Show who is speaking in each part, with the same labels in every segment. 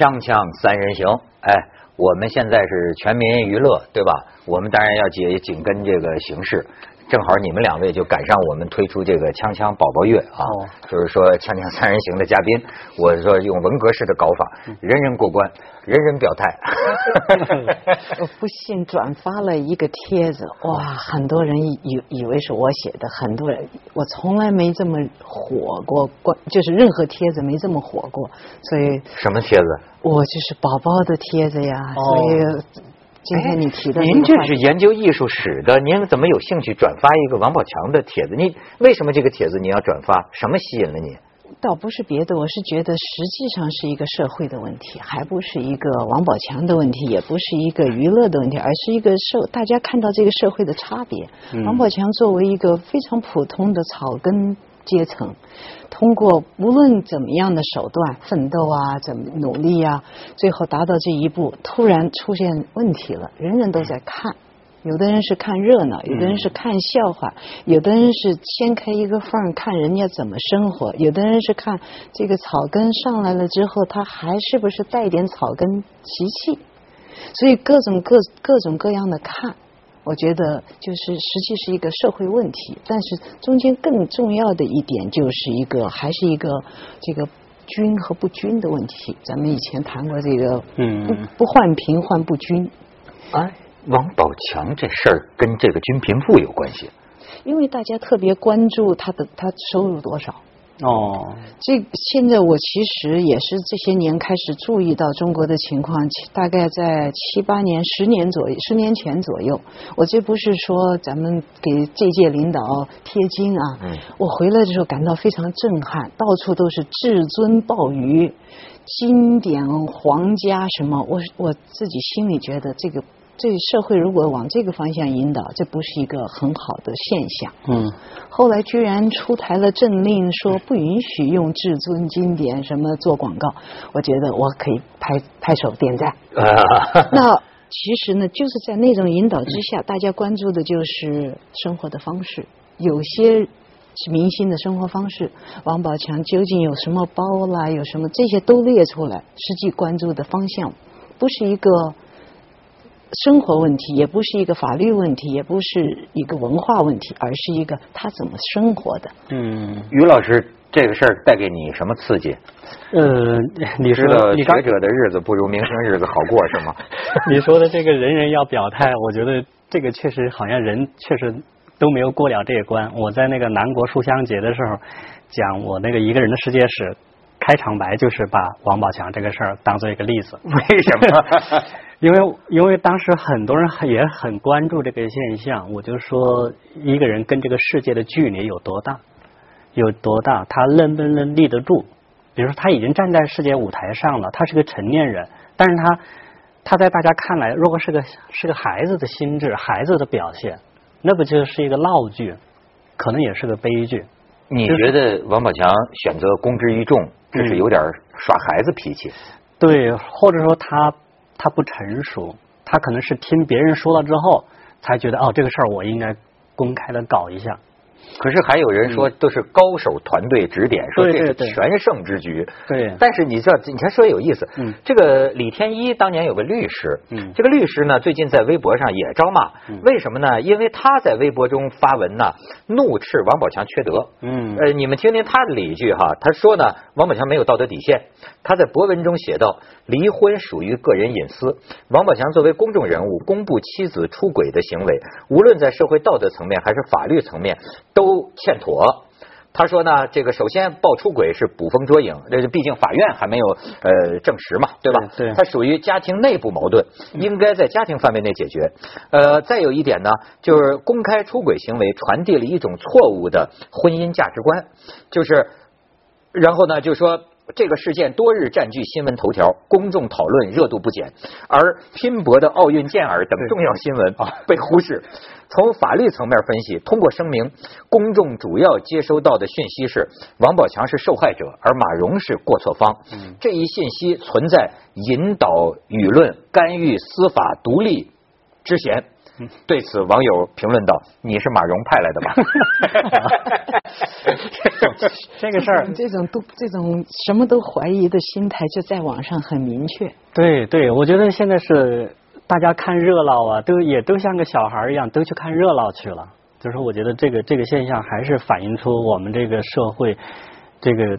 Speaker 1: 锵锵三人行，哎，我们现在是全民娱乐，对吧？我们当然要紧紧跟这个形势。正好你们两位就赶上我们推出这个“锵锵宝宝月”啊，就是说“锵锵三人行”的嘉宾，我说用文革式的搞法，人人过关，人人表态。
Speaker 2: 我不信转发了一个帖子，哇，很多人以以为是我写的，很多人我从来没这么火过，关就是任何帖子没这么火过，所以
Speaker 1: 什么帖子？
Speaker 2: 我就是宝宝的帖子呀，所以。今天你提的，
Speaker 1: 您这是研究艺术史的，您怎么有兴趣转发一个王宝强的帖子？你为什么这个帖子你要转发？什么吸引了你？
Speaker 2: 倒不是别的，我是觉得实际上是一个社会的问题，还不是一个王宝强的问题，也不是一个娱乐的问题，而是一个社大家看到这个社会的差别。王宝强作为一个非常普通的草根。阶层通过无论怎么样的手段奋斗啊，怎么努力啊，最后达到这一步，突然出现问题了。人人都在看，有的人是看热闹，有的人是看笑话，有的人是掀开一个缝看人家怎么生活，有的人是看这个草根上来了之后，他还是不是带点草根习气？所以各种各各种各样的看。我觉得就是实际是一个社会问题，但是中间更重要的一点就是一个还是一个这个均和不均的问题。咱们以前谈过这个，嗯，不不患贫患不均。
Speaker 1: 哎，王宝强这事儿跟这个均贫富有关系？
Speaker 2: 因为大家特别关注他的他收入多少。
Speaker 3: 哦，
Speaker 2: 这现在我其实也是这些年开始注意到中国的情况，大概在七八年、十年左右、十年前左右。我这不是说咱们给这届领导贴金啊，嗯，我回来的时候感到非常震撼，到处都是至尊鲍鱼、经典皇家什么，我我自己心里觉得这个。这社会如果往这个方向引导，这不是一个很好的现象。嗯，后来居然出台了政令，说不允许用至尊经典什么做广告。我觉得我可以拍拍手点赞。那其实呢，就是在那种引导之下，大家关注的就是生活的方式。有些是明星的生活方式，王宝强究竟有什么包啦，有什么这些都列出来，实际关注的方向不是一个。生活问题也不是一个法律问题，也不是一个文化问题，而是一个他怎么生活的。
Speaker 1: 嗯，于老师，这个事儿带给你什么刺激？
Speaker 3: 呃，你
Speaker 1: 知道学者的日子不如明星日子好过是吗？
Speaker 3: 你说的这个人人要表态，我觉得这个确实好像人确实都没有过了这一关。我在那个南国书香节的时候讲我那个一个人的世界史，开场白就是把王宝强这个事儿当做一个例子。
Speaker 1: 为什么？
Speaker 3: 因为因为当时很多人也很关注这个现象，我就说一个人跟这个世界的距离有多大，有多大，他能不能立得住？比如说他已经站在世界舞台上了，他是个成年人，但是他他在大家看来，如果是个是个孩子的心智，孩子的表现，那不就是一个闹剧，可能也是个悲剧。
Speaker 1: 你觉得王宝强选择公之于众，这是有点耍孩子脾气？
Speaker 3: 对，或者说他。他不成熟，他可能是听别人说了之后，才觉得哦，这个事儿我应该公开的搞一下。
Speaker 1: 可是还有人说都是高手团队指点，说这是全胜之局。
Speaker 3: 对，
Speaker 1: 但是你知道，你还说有意思。嗯，这个李天一当年有个律师，嗯，这个律师呢最近在微博上也招骂，为什么呢？因为他在微博中发文呢，怒斥王宝强缺德。嗯，呃，你们听听他的理据哈，他说呢，王宝强没有道德底线。他在博文中写道：“离婚属于个人隐私，王宝强作为公众人物，公布妻子出轨的行为，无论在社会道德层面还是法律层面。”都欠妥。他说呢，这个首先曝出轨是捕风捉影，这毕竟法院还没有呃证实嘛，对吧？
Speaker 3: 对。
Speaker 1: 他属于家庭内部矛盾，应该在家庭范围内解决。呃，再有一点呢，就是公开出轨行为传递了一种错误的婚姻价值观，就是，然后呢，就说。这个事件多日占据新闻头条，公众讨论热度不减，而拼搏的奥运健儿等重要新闻被忽视。从法律层面分析，通过声明，公众主要接收到的讯息是王宝强是受害者，而马蓉是过错方。这一信息存在引导舆论、干预司法独立之嫌。对此，网友评论道：“你是马蓉派来的吧？”
Speaker 3: 这个事儿，
Speaker 2: 这种都这种什么都怀疑的心态，就在网上很明确。
Speaker 3: 对对，我觉得现在是大家看热闹啊，都也都像个小孩一样，都去看热闹去了。就是我觉得这个这个现象还是反映出我们这个社会这个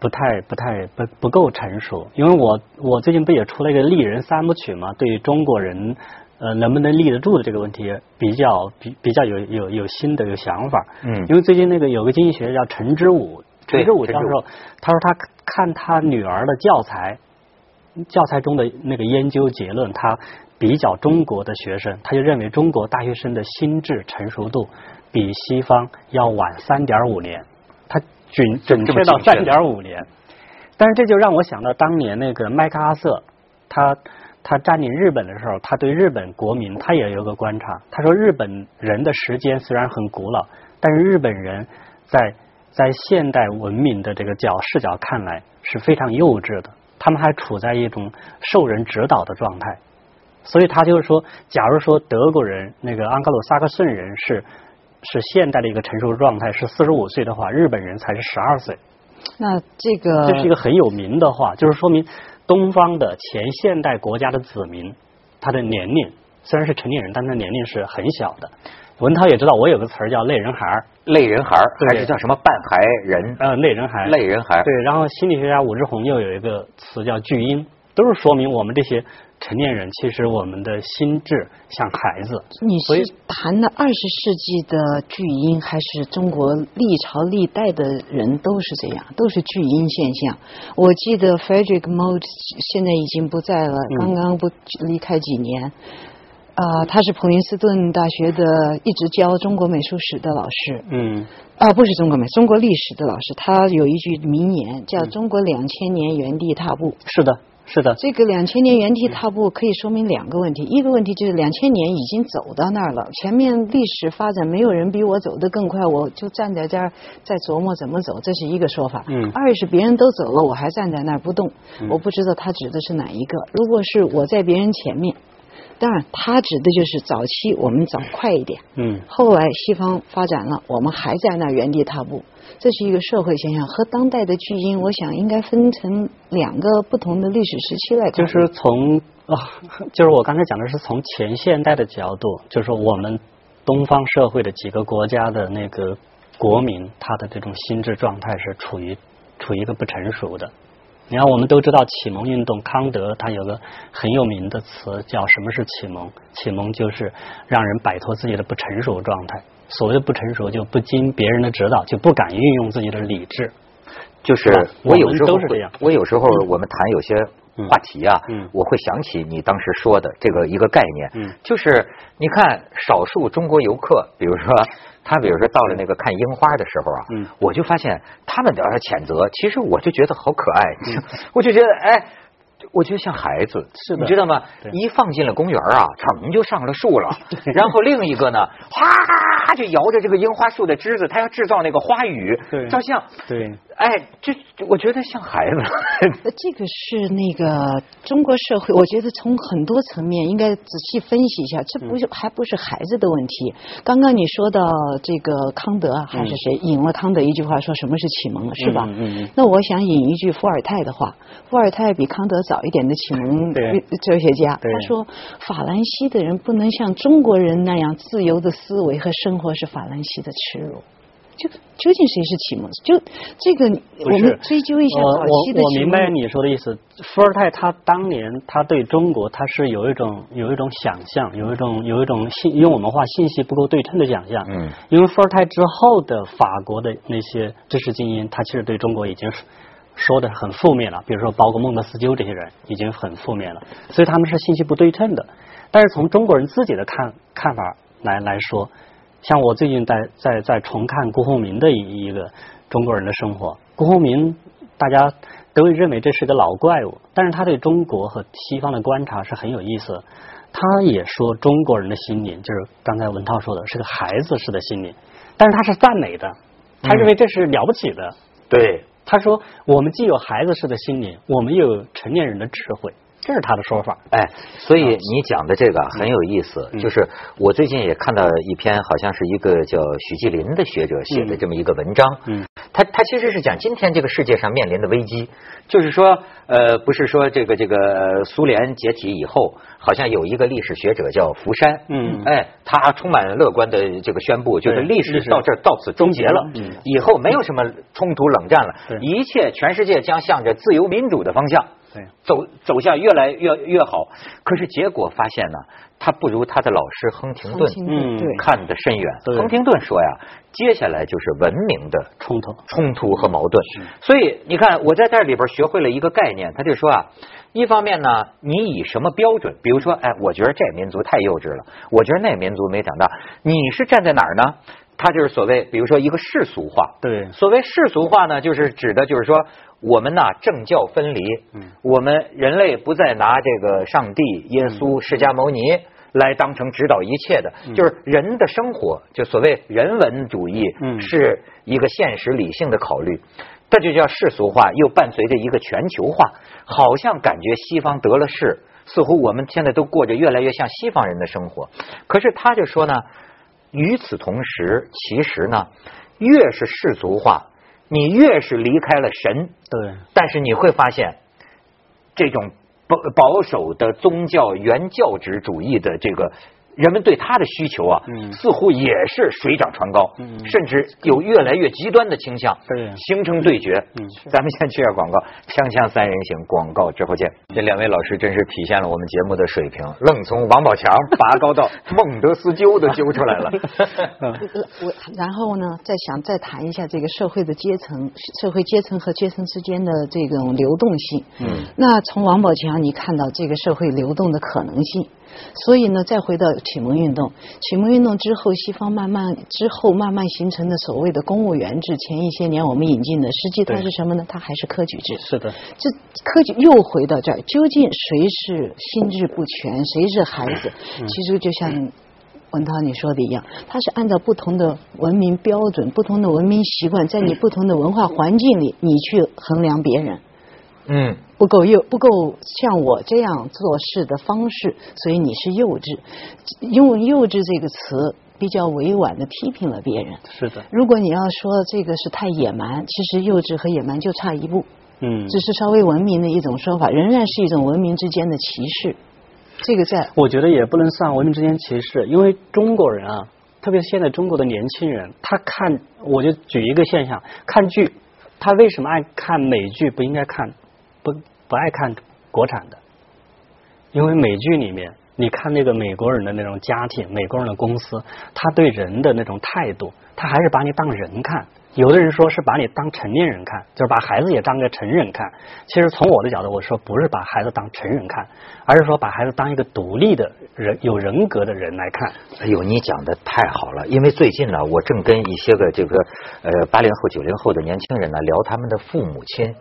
Speaker 3: 不太不太不不够成熟。因为我我最近不也出了一个丽人三部曲嘛，对于中国人呃能不能立得住的这个问题，比较比比较有有有新的有想法。
Speaker 1: 嗯
Speaker 3: 因为最近那个有个经济学家叫陈之武，陈之武教授，他说他看他女儿的教材，教材中的那个研究结论，他比较中国的学生，他就认为中国大学生的心智成熟度比西方要晚三点五年，他准准确到三点五年。但是这就让我想到当年那个麦克阿瑟，他他占领日本的时候，他对日本国民他也有个观察，他说日本人的时间虽然很古老，但是日本人在在现代文明的这个角视角看来是非常幼稚的，他们还处在一种受人指导的状态。所以他就是说，假如说德国人那个安格鲁萨克逊人是是现代的一个成熟状态是四十五岁的话，日本人才是十二岁。
Speaker 2: 那这个
Speaker 3: 这是一个很有名的话，就是说明东方的前现代国家的子民，他的年龄虽然是成年人，但他年龄是很小的。文涛也知道，我有个词儿叫“类人孩儿
Speaker 1: 类人孩儿还是叫什么半孩人”，？
Speaker 3: 呃，类人孩。
Speaker 1: 类人孩儿
Speaker 3: 对，然后心理学家武志红又有一个词叫“巨婴”，都是说明我们这些成年人，其实我们的心智像孩子。
Speaker 2: 你是谈的二十世纪的巨婴，还是中国历朝历代的人都是这样，都是巨婴现象？我记得 Frederick Mote 现在已经不在了，刚刚不离开几年。啊、他是普林斯顿大学的一直教中国美术史的老师，
Speaker 3: 嗯
Speaker 2: 啊，不是中国美，中国历史的老师。他有一句名言叫“中国两千年原地踏步”。
Speaker 3: 是的，是的，
Speaker 2: 这个两千年原地踏步可以说明两个问题，一个问题就是两千年已经走到那儿了，前面历史发展没有人比我走得更快，我就站在这儿在琢磨怎么走，这是一个说法。
Speaker 3: 嗯
Speaker 2: 二是别人都走了，我还站在那儿不动，我不知道他指的是哪一个。如果是我在别人前面，当然他指的就是早期我们早快一点，
Speaker 3: 嗯
Speaker 2: 后来西方发展了，我们还在那原地踏步，这是一个社会现象。和当代的巨婴，我想应该分成两个不同的历史时期来看。
Speaker 3: 就是从啊，就是我刚才讲的是从前现代的角度，就是说我们东方社会的几个国家的那个国民，他的这种心智状态是处于处于一个不成熟的。你看，我们都知道启蒙运动，康德他有个很有名的词叫什么是启蒙？启蒙就是让人摆脱自己的不成熟状态。所谓的不成熟，就不经别人的指导，就不敢运用自己的理智。
Speaker 1: 就是
Speaker 3: 我
Speaker 1: 有时候
Speaker 3: 都是这样
Speaker 1: 我有时候我们谈有些话题啊，
Speaker 3: 嗯。嗯
Speaker 1: 我会想起你当时说的这个一个概念，
Speaker 3: 嗯。
Speaker 1: 就是你看少数中国游客，比如说 他比如说到了那个看樱花的时候啊，
Speaker 3: 嗯。
Speaker 1: 我就发现他们的谴责，其实我就觉得好可爱，
Speaker 3: 嗯。
Speaker 1: 我就觉得哎。我觉得像孩子，
Speaker 3: 是的。
Speaker 1: 你知道吗？一放进了公园啊，噌就上了树了。然后另一个呢，哗就摇着这个樱花树的枝子，他要制造那个花语
Speaker 3: 对
Speaker 1: 照相。
Speaker 3: 对，
Speaker 1: 哎，这我觉得像孩子。
Speaker 2: 呃这个是那个中国社会，我觉得从很多层面应该仔细分析一下，这不是、
Speaker 3: 嗯
Speaker 2: 还不是孩子的问题。刚刚你说到这个康德啊还是谁、引了康德一句话，说什么是启蒙，是吧？
Speaker 3: 嗯嗯嗯
Speaker 2: 那我想引一句伏尔泰的话，伏尔泰比康德早一点的启蒙
Speaker 3: 对
Speaker 2: 哲学家，
Speaker 3: 对
Speaker 2: 他说法兰西的人不能像中国人那样自由的思维和生活是法兰西的耻辱。就究竟谁是启蒙？就这个，我们追究一下
Speaker 3: 我
Speaker 2: 早期的
Speaker 3: 我我。明白你说的意思。伏尔泰他当年他对中国他是有一种有一种想象，有一种有一种信用我们话信息不够对称的想象。
Speaker 1: 嗯，
Speaker 3: 因为伏尔泰之后的法国的那些知识精英，他其实对中国已经说的很负面了，比如说包括孟德斯鸠这些人已经很负面了，所以他们是信息不对称的。但是从中国人自己的看看法来来说，像我最近在在在重看辜鸿铭的一一个中国人的生活，辜鸿铭大家都认为这是个老怪物，但是他对中国和西方的观察是很有意思的。他也说中国人的心灵就是刚才文涛说的是个孩子式的心灵，但是他是赞美的，他认为这是了不起的。
Speaker 1: 对，
Speaker 3: 他说我们既有孩子式的心灵，我们又有成年人的智慧，这是他的说法。
Speaker 1: 哎，所以你讲的这个很有意思，
Speaker 3: 嗯。
Speaker 1: 就是我最近也看到一篇，好像是一个叫许继林的学者写的这么一个文章，
Speaker 3: 嗯，
Speaker 1: 他他其实是讲今天这个世界上面临的危机，就是说，呃，不是说这个这个苏联解体以后，好像有一个历史学者叫福山，
Speaker 3: 嗯。
Speaker 1: 哎，他充满乐观的这个宣布，就是历史到这儿到此终结了以后没有什么冲突冷战了
Speaker 3: 对，
Speaker 1: 一切全世界将向着自由民主的方向。
Speaker 3: 对
Speaker 1: 走走向越来越越好，可是结果发现呢，他不如他的老师亨廷顿
Speaker 2: 亨廷顿
Speaker 3: 嗯
Speaker 1: 看得深远。亨廷顿说呀，接下来就是文明的
Speaker 3: 冲突。
Speaker 1: 冲突和矛盾。所以你看，我在这里边学会了一个概念，他就说啊，一方面呢，你以什么标准？比如说，哎，我觉得这民族太幼稚了，我觉得那民族没长大。你是站在哪儿呢？他就是所谓，比如说一个世俗化。
Speaker 3: 对。
Speaker 1: 所谓世俗化呢，就是指的就是说，我们呐政教分离，
Speaker 3: 嗯。
Speaker 1: 我们人类不再拿这个上帝、耶稣、释迦牟尼来当成指导一切的，就是人的生活，就所谓人文主义，
Speaker 3: 嗯。
Speaker 1: 是一个现实理性的考虑。这就叫世俗化，又伴随着一个全球化，好像感觉西方得了势，似乎我们现在都过着越来越像西方人的生活。可是他就说呢，与此同时，其实呢，越是世俗化，你越是离开了神，
Speaker 3: 对，
Speaker 1: 但是你会发现，这种保保守的宗教原教旨主义的这个人们对他的需求啊，
Speaker 3: 嗯
Speaker 1: 似乎也是水涨船高，
Speaker 3: 嗯
Speaker 1: 甚至有越来越极端的倾向，
Speaker 3: 对
Speaker 1: 形成对决。
Speaker 3: 嗯
Speaker 1: 咱们先去下广告，锵锵三人行，广告之后见。这两位老师真是体现了我们节目的水平，愣从王宝强拔高到孟德斯鸠都揪出来了。
Speaker 2: 呃我然后呢，再想再谈一下这个社会的阶层，社会阶层和阶层之间的这种流动性。
Speaker 1: 嗯，
Speaker 2: 那从王宝强你看到这个社会流动的可能性，所以呢，再回到启蒙运动，启蒙运动之后，西方慢慢之后慢慢形成的所谓的公务员制，前一些年我们引进的，实际它是什么呢？它还是科举制。
Speaker 3: 是的，
Speaker 2: 这科举又回到这儿，究竟谁是心智不全，谁是孩子？其实就像文涛你说的一样，它是按照不同的文明标准、不同的文明习惯，在你不同的文化环境里，你去衡量别人。
Speaker 1: 嗯，
Speaker 2: 不够幼，不够像我这样做事的方式，所以你是幼稚。用“幼稚”这个词比较委婉的批评了别人。
Speaker 3: 是的，
Speaker 2: 如果你要说这个是太野蛮，其实幼稚和野蛮就差一步。
Speaker 3: 嗯，
Speaker 2: 只是稍微文明的一种说法，仍然是一种文明之间的歧视。这个在
Speaker 3: 我觉得也不能算文明之间歧视，因为中国人啊，特别是现在中国的年轻人，他看，我就举一个现象，看剧，他为什么爱看美剧，不应该看不不爱看国产的？因为美剧里面，你看那个美国人的那种家庭，美国人的公司，他对人的那种态度，他还是把你当人看。有的人说是把你当成年人看，就是把孩子也当个成人看。其实从我的角度，我说不是把孩子当成人看，而是说把孩子当一个独立的人、有人格的人来看。
Speaker 1: 哎呦，你讲的太好了！因为最近呢，我正跟一些个这个呃八零后、九零后的年轻人呢聊他们的父母亲，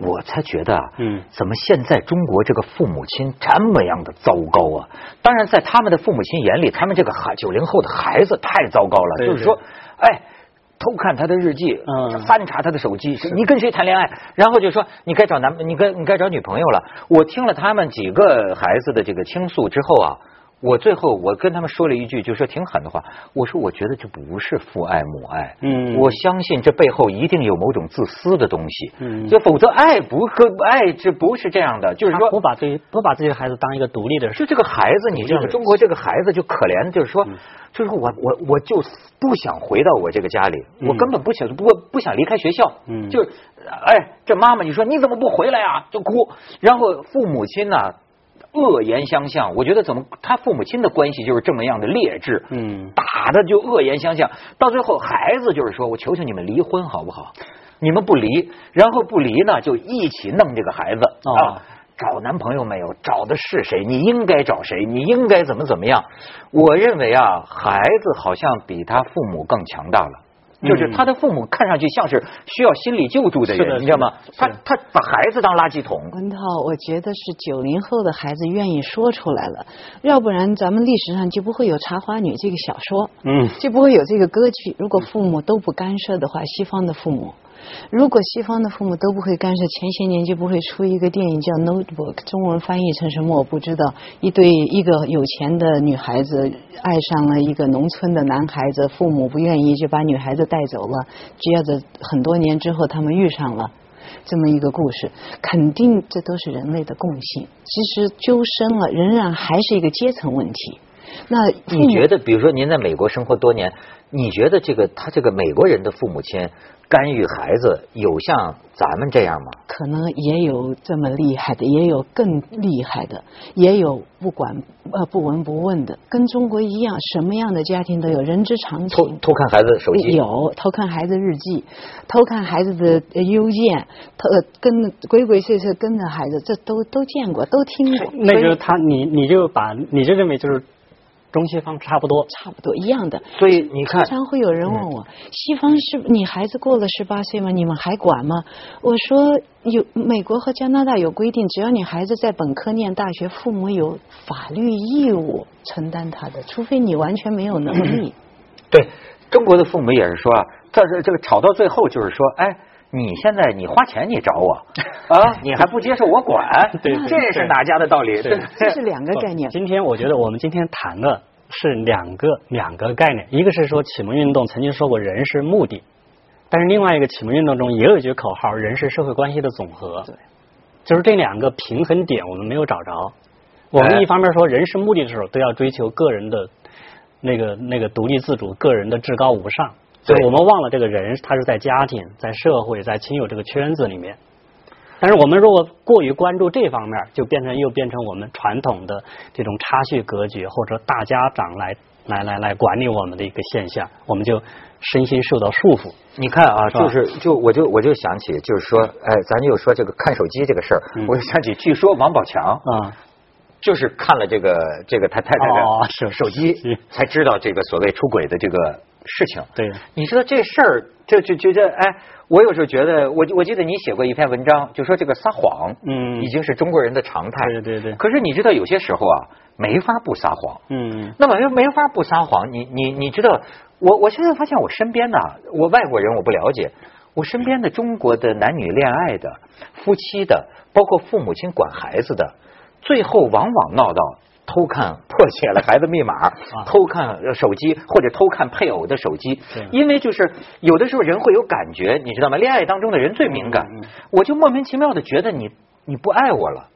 Speaker 1: 我才觉得啊，
Speaker 3: 嗯
Speaker 1: 怎么现在中国这个父母亲这么样的糟糕啊？当然，在他们的父母亲眼里，他们这个孩九零后的孩子太糟糕了，
Speaker 3: 对
Speaker 1: 就是说，哎。偷看他的日记，
Speaker 3: 嗯
Speaker 1: 翻查他的手机，你跟谁谈恋爱？然后就说你该找男，你该你该找女朋友了。我听了他们几个孩子的这个倾诉之后啊，我最后我跟他们说了一句，就说挺狠的话，我说我觉得这不是父爱母爱，
Speaker 3: 嗯
Speaker 1: 我相信这背后一定有某种自私的东西，
Speaker 3: 嗯
Speaker 1: 就否则爱不和爱这不是这样的，就是说
Speaker 3: 他不把这不把自己的孩子当一个独立的人，
Speaker 1: 就这个孩子，你知道吗？中国这个孩子就可怜，就是说，就是我我我就不想回到我这个家里，
Speaker 3: 嗯
Speaker 1: 我根本不想不不想离开学校，
Speaker 3: 嗯
Speaker 1: 就哎，这妈妈你说你怎么不回来啊？就哭，然后父母亲呢恶言相向，我觉得怎么他父母亲的关系就是这么样的劣质，
Speaker 3: 嗯
Speaker 1: 打的就恶言相向，到最后孩子就是说我求求你们离婚好不好？你们不离，然后不离呢，就一起弄这个孩子
Speaker 3: 哦
Speaker 1: 啊。找男朋友没有？找的是谁？你应该找谁？你应该怎么怎么样？我认为啊，孩子好像比他父母更强大了。就是
Speaker 3: 嗯
Speaker 1: 他的父母看上去像是需要心理救助的人，你知道吗？他他把孩子当垃圾桶，
Speaker 2: 文涛，我觉得是九零后的孩子愿意说出来了，要不然咱们历史上就不会有《茶花女》这个小说，
Speaker 3: 嗯
Speaker 2: 就不会有这个歌曲。如果父母都不干涉的话，西方的父母如果西方的父母都不会干涉，前些年就不会出一个电影叫《Notebook》，中文翻译成什么我不知道。一对一个有钱的女孩子爱上了一个农村的男孩子，父母不愿意就把女孩子带走了。接着很多年之后，他们遇上了。这么一个故事，肯定这都是人类的共性。其实究深了，仍然还是一个阶层问题。那
Speaker 1: 你觉得，比如说您在美国生活多年，你觉得这个他这个美国人的父母亲干预孩子，有像咱们这样吗？
Speaker 2: 可能也有这么厉害的，也有更厉害的，也有不管呃不闻不问的，跟中国一样，什么样的家庭都有，人之常
Speaker 1: 情。偷偷看孩子手机，
Speaker 2: 有偷看孩子日记，偷看孩子的邮件，偷跟鬼鬼祟祟跟着孩子，这都都见过，都听过。
Speaker 3: 那就是他，你你就把你就认为就是。中西方差不多，
Speaker 2: 差不多一样的。
Speaker 1: 所以你看，
Speaker 2: 经常会有人问我，西方是你孩子过了十八岁吗？你们还管吗？我说有美国和加拿大有规定，只要你孩子在本科念大学，父母有法律义务承担他的，除非你完全没有能力。
Speaker 1: 对中国的父母也是说啊，这是这个吵到最后就是说，哎。你现在你花钱你找我 啊，你还不接受我管？
Speaker 3: 对，
Speaker 1: 这是哪家的道理？
Speaker 2: 对，这是两个概念。
Speaker 3: 今天我觉得我们今天谈的是两个两个概念，一个是说启蒙运动曾经说过人是目的，但是另外一个启蒙运动中也有一句口号，人是社会关系的总和。
Speaker 2: 对，
Speaker 3: 就是这两个平衡点我们没有找着。我们一方面说人是目的的时候，都要追求个人的那个那个独立自主，个人的至高无上。我们忘了这个人，他是在家庭、在社会、在亲友这个圈子里面。但是我们如果过于关注这方面，就变成又变成我们传统的这种差序格局，或者大家长来来来来管理我们的一个现象，我们就身心受到束缚。
Speaker 1: 你看啊，就是就我就我就想起，就是说，哎，咱就说这个看手机这个事儿，我就想起，据说王宝强啊，就是看了这个这个他太太的手机，才知道这个所谓出轨的这个。事情
Speaker 3: 对，
Speaker 1: 你知道这事儿，就就觉得哎，我有时候觉得，我我记得你写过一篇文章，就说这个撒谎，嗯，已经是中国人的常态，
Speaker 3: 对对对。
Speaker 1: 可是你知道，有些时候啊，没法不撒谎，嗯。那么又没法不撒谎，你你你知道，我我现在发现我身边呢，我外国人我不了解，我身边的中国的男女恋爱的、夫妻的，包括父母亲管孩子的，最后往往闹到。偷看破解了孩子密码，偷看手机或者偷看配偶的手机，因为就是有的时候人会有感觉，你知道吗？恋爱当中的人最敏感，我就莫名其妙的觉得你你不爱我了，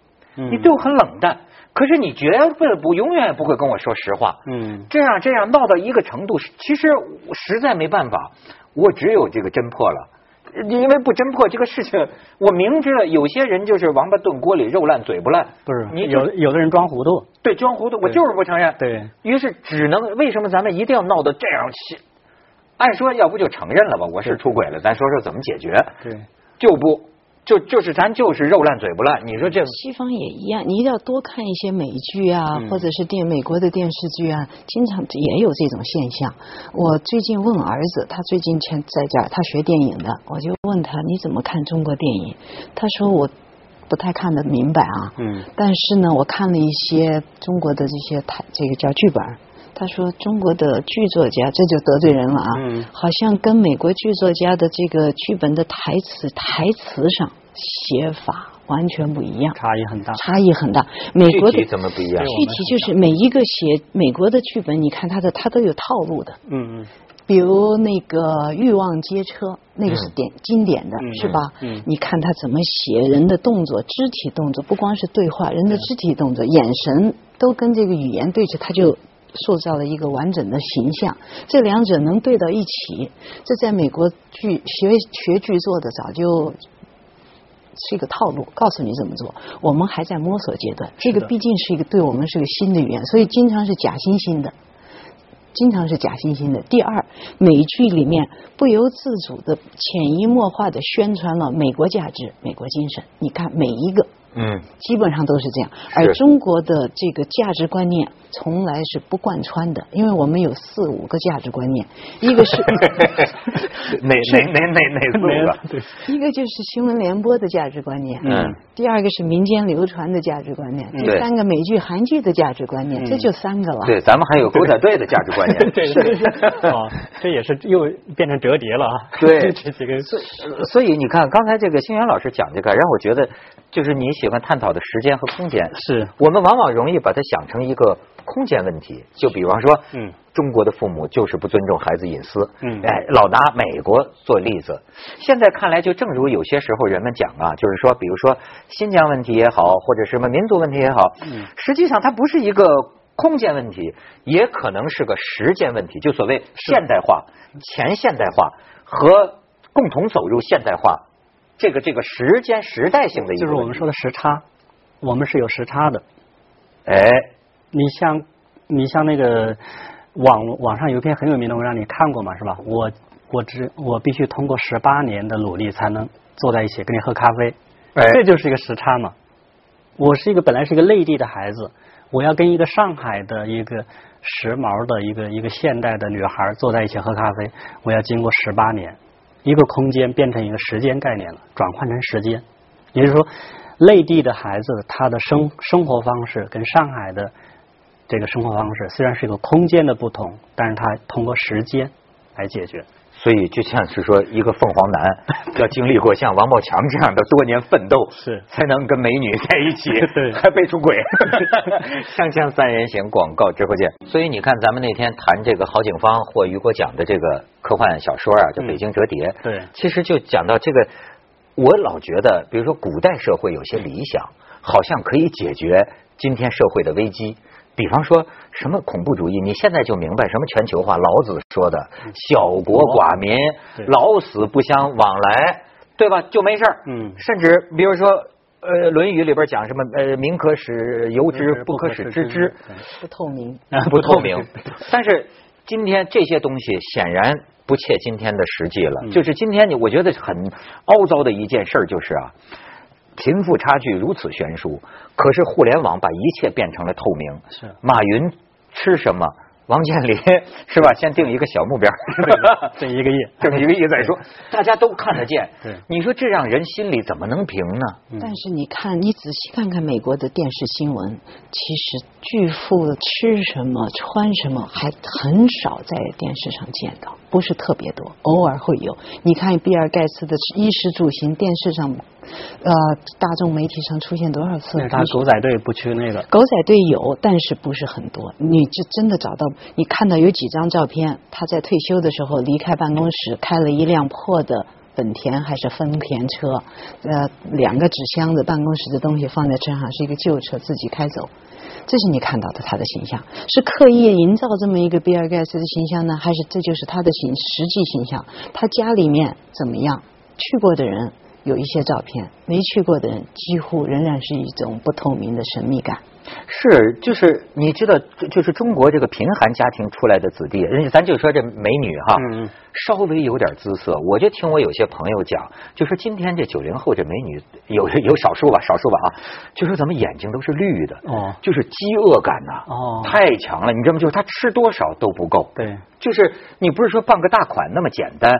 Speaker 1: 你对我很冷淡，可是你绝对不永远也不会跟我说实话，嗯，这样这样闹到一个程度，其实实在没办法，我只有这个侦破了。因为不侦破这个事情，我明知道有些人就是王八炖锅里肉烂嘴不烂，
Speaker 3: 不是？你有有的人装糊涂，
Speaker 1: 对，装糊涂，我就是不承认。
Speaker 3: 对
Speaker 1: 于是只能为什么咱们一定要闹到这样去？按说要不就承认了吧，我是出轨了，咱说说怎么解决？
Speaker 3: 对，
Speaker 1: 就不。就就是咱就是肉烂嘴不烂，你说这
Speaker 2: 西方也一样，你一定要多看一些美剧啊，或者是电美国的电视剧啊，经常也有这种现象。我最近问儿子，他最近前在家，他学电影的，我就问他你怎么看中国电影？他说我不太看得明白啊，嗯，但是呢，我看了一些中国的这些台，这个叫剧本。他说：“中国的剧作家，这就得罪人了啊！好像跟美国剧作家的这个剧本的台词、台词上写法完全不一样，
Speaker 3: 差异很大，
Speaker 2: 差异很大。美国的
Speaker 1: 怎么不一样？
Speaker 2: 具体就是每一个写美国的剧本，你看他的他都有套路的。嗯嗯，比如那个《欲望街车》，那个是典经典的，是吧？嗯，你看他怎么写人的动作、肢体动作，不光是对话，人的肢体动作、眼神都跟这个语言对着，他就。”塑造了一个完整的形象，这两者能对到一起，这在美国剧学学剧作的早就是一个套路，告诉你怎么做。我们还在摸索阶段，这个毕竟是一个对我们是个新的语言，所以经常是假惺惺的，经常是假惺惺的。第二，美剧里面不由自主的潜移默化的宣传了美国价值、美国精神。你看每一个。
Speaker 1: 嗯，
Speaker 2: 基本上都是这样。而中国的这个价值观念从来是不贯穿的，因为我们有四五个价值观念，一个是
Speaker 1: 哪哪哪哪哪四五个？
Speaker 3: 对，
Speaker 2: 一个就是新闻联播的价值观念，
Speaker 1: 嗯，
Speaker 2: 第二个是民间流传的价值观念，第三个美剧、韩剧的价值观念，这就三个了。
Speaker 1: 对，咱们还有狗仔队的价值观念。
Speaker 3: 对 对对，哦，这也是又变成折叠了啊。
Speaker 1: 对。
Speaker 3: 这几个
Speaker 1: 呃所以你看，刚才这个星源老师讲这个，让我觉得就是你喜欢探讨的时间和空间。
Speaker 3: 是
Speaker 1: 我们往往容易把它想成一个空间问题，就比方说，
Speaker 3: 嗯，
Speaker 1: 中国的父母就是不尊重孩子隐私，
Speaker 3: 嗯
Speaker 1: 哎，老拿美国做例子。现在看来，就正如有些时候人们讲啊，就是说，比如说新疆问题也好，或者什么民族问题也好，
Speaker 3: 嗯
Speaker 1: 实际上它不是一个空间问题，也可能是个时间问题，就所谓现代化、前现代化和共同走入现代化。这个这个时间时代性的一个，
Speaker 3: 就是我们说的时差，我们是有时差的。
Speaker 1: 哎，
Speaker 3: 你像你像那个网网上有一篇很有名的文章，你看过吗？是吧？我我只我必须通过十八年的努力才能坐在一起跟你喝咖啡，
Speaker 1: 哎
Speaker 3: 这就是一个时差嘛。我是一个本来是一个内地的孩子，我要跟一个上海的一个时髦的一个一个现代的女孩坐在一起喝咖啡，我要经过十八年，一个空间变成一个时间概念了，转换成时间，也就是说，内地的孩子他的生生活方式跟上海的这个生活方式虽然是一个空间的不同，但是他通过时间来解决。
Speaker 1: 所以就像是说，一个凤凰男 要经历过像王宝强这样的多年奋斗，
Speaker 3: 是
Speaker 1: 才能跟美女在一起，
Speaker 3: 对
Speaker 1: 还被出轨。锵锵三人行，广告之后见。所以你看，咱们那天谈这个郝景芳获雨果奖的这个科幻小说啊，叫《北京折叠》，
Speaker 3: 对
Speaker 1: 其实就讲到这个，我老觉得，比如说古代社会有些理想，好像可以解决今天社会的危机。比方说什么恐怖主义，你现在就明白什么全球化。老子说的“小国寡民，老死不相往来”，对吧？就没事儿。
Speaker 3: 嗯
Speaker 1: 甚至比如说，呃，《论语》里边讲什么呃，民可使由之，不可使知之。
Speaker 2: 不透明。
Speaker 1: 不透明。但是今天这些东西显然不切今天的实际了。
Speaker 3: 嗯
Speaker 1: 就是今天你我觉得很凹糟的一件事儿就是啊，贫富差距如此悬殊，可是互联网把一切变成了透明。
Speaker 3: 是
Speaker 1: 马云吃什么？王健林 是吧？先定一个小目标，
Speaker 3: 挣一个亿，
Speaker 1: 挣一个亿再说，大家都看得见
Speaker 3: 对。
Speaker 1: 你说这让人心里怎么能平呢？
Speaker 3: 嗯
Speaker 2: 但是你看，你仔细看看美国的电视新闻，其实巨富吃什么、穿什么还很少在电视上见到，不是特别多，偶尔会有。你看比尔盖茨的衣食住行，电视上、呃大众媒体上出现多少次？
Speaker 3: 那他狗仔队不去那个，
Speaker 2: 狗仔队有，但是不是很多。你这真的找到，你看到有几张照片，他在退休的时候离开办公室，开了一辆破的本田还是丰田车，呃，两个纸箱子，办公室的东西放在车上，是一个旧车，自己开走。这是你看到的他的形象，是刻意营造这么一个比尔盖茨的形象呢，还是这就是他的形实际形象？他家里面怎么样？去过的人有一些照片，没去过的人几乎仍然是一种不透明的神秘感。
Speaker 1: 是，就是你知道，就就是中国这个贫寒家庭出来的子弟，人家咱就说这美女哈，
Speaker 3: 嗯
Speaker 1: 稍微有点姿色，我就听我有些朋友讲，就说今天这九零后这美女有 有少数吧，少数吧啊，就说咱们眼睛都是绿的，
Speaker 3: 哦。
Speaker 1: 就是饥饿感呐、
Speaker 3: 哦。
Speaker 1: 太强了，你知道吗？就是他吃多少都不够，
Speaker 3: 对，
Speaker 1: 就是你不是说傍个大款那么简单，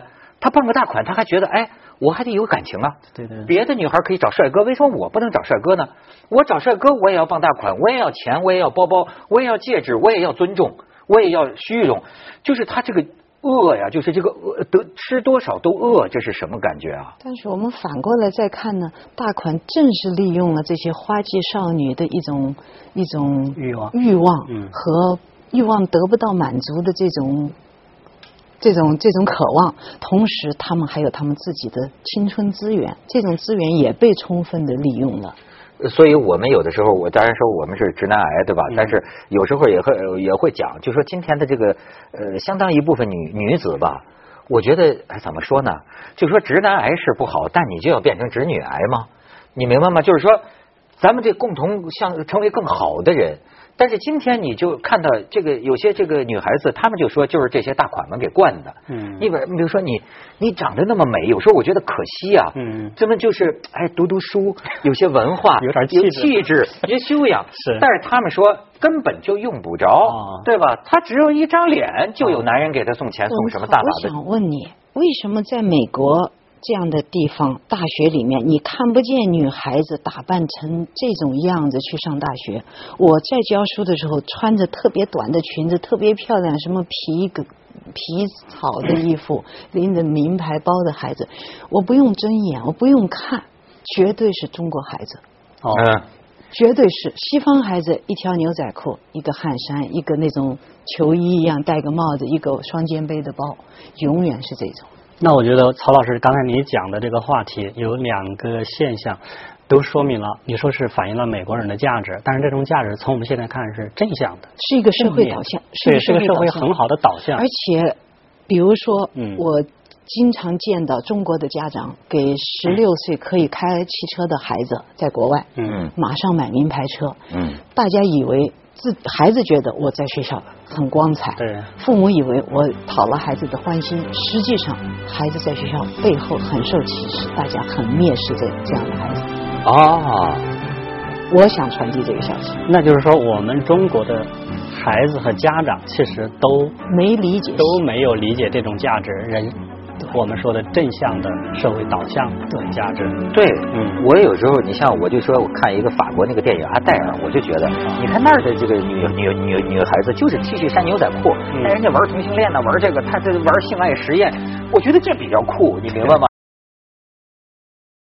Speaker 1: 他傍个大款，他还觉得哎，我还得有感情啊。
Speaker 3: 对对对
Speaker 1: 别的女孩可以找帅哥，为什么我不能找帅哥呢？我找帅哥，我也要傍大款，我也要钱，我也要包包，我也要戒指，我也要尊重，我也要虚荣。就是他这个饿呀，就是这个饿得吃多少都饿，这是什么感觉啊？
Speaker 2: 但是我们反过来再看呢，大款正是利用了这些花季少女的一种一种
Speaker 3: 欲望
Speaker 2: 欲望
Speaker 3: 嗯
Speaker 2: 和欲望得不到满足的这种这种这种渴望，同时他们还有他们自己的青春资源，这种资源也被充分的利用了。
Speaker 1: 所以我们有的时候，我当然说我们是直男癌，对吧？
Speaker 3: 嗯
Speaker 1: 但是有时候也会也会讲，就说今天的这个呃，相当一部分女女子吧，我觉得哎怎么说呢？就说直男癌是不好，但你就要变成直女癌吗？你明白吗？就是说，咱们这共同向成为更好的人，但是今天你就看到这个有些这个女孩子，她们就说就是这些大款们给惯的。
Speaker 3: 嗯
Speaker 1: 你比你比如说你你长得那么美，有时候我觉得可惜啊。
Speaker 3: 嗯
Speaker 1: 这么就是哎读读书，有些文化，
Speaker 3: 有点气质
Speaker 1: 气质，有些修养。
Speaker 3: 是
Speaker 1: 但是他们说根本就用不着，
Speaker 3: 哦
Speaker 1: 对吧？他只有一张脸，就有男人给他送钱，送什么大把的我。
Speaker 2: 想问你，为什么在美国这样的地方，大学里面你看不见女孩子打扮成这种样子去上大学？我在教书的时候，穿着特别短的裙子，特别漂亮，什么皮革。皮草的衣服，拎着名牌包的孩子，我不用睁眼，我不用看，绝对是中国孩子。
Speaker 3: 哦，
Speaker 1: 嗯，
Speaker 2: 绝对是西方孩子，一条牛仔裤，一个汗衫，一个那种球衣一样戴个帽子，一个双肩背的包，永远是这种。
Speaker 3: 那我觉得曹老师刚才你讲的这个话题有两个现象，都说明了你说是反映了美国人的价值，但是这种价值从我们现在看是正向的，
Speaker 2: 是一个社会导向，
Speaker 3: 对，
Speaker 2: 一
Speaker 3: 是个社会很好的导向
Speaker 2: 而。且，比如说，
Speaker 3: 嗯
Speaker 2: 我经常见到中国的家长给十六岁可以开汽车的孩子在国外，
Speaker 3: 嗯
Speaker 2: 马上买名牌车，
Speaker 1: 嗯，
Speaker 2: 大家以为自孩子觉得我在学校很光彩，
Speaker 3: 对。
Speaker 2: 父母以为我讨了孩子的欢心，实际上孩子在学校背后很受歧视，大家很蔑视这这样的孩子。
Speaker 1: 啊，
Speaker 2: 我想传递这个消息，
Speaker 3: 那就是说我们中国的孩子和家长其实都
Speaker 2: 没理解。
Speaker 3: 都没有理解这种价值，人我们说的正向的社会导向的价值。
Speaker 1: 对，
Speaker 3: 嗯
Speaker 1: 我有时候你像我就说我看一个法国那个电影《阿黛尔》，我就觉得，你看那儿的这个女女女女孩子就是 T 恤衫牛仔裤，
Speaker 3: 嗯
Speaker 1: 但人家玩同性恋呢，玩这个，他这玩性爱实验，我觉得这比较酷，你明白吗？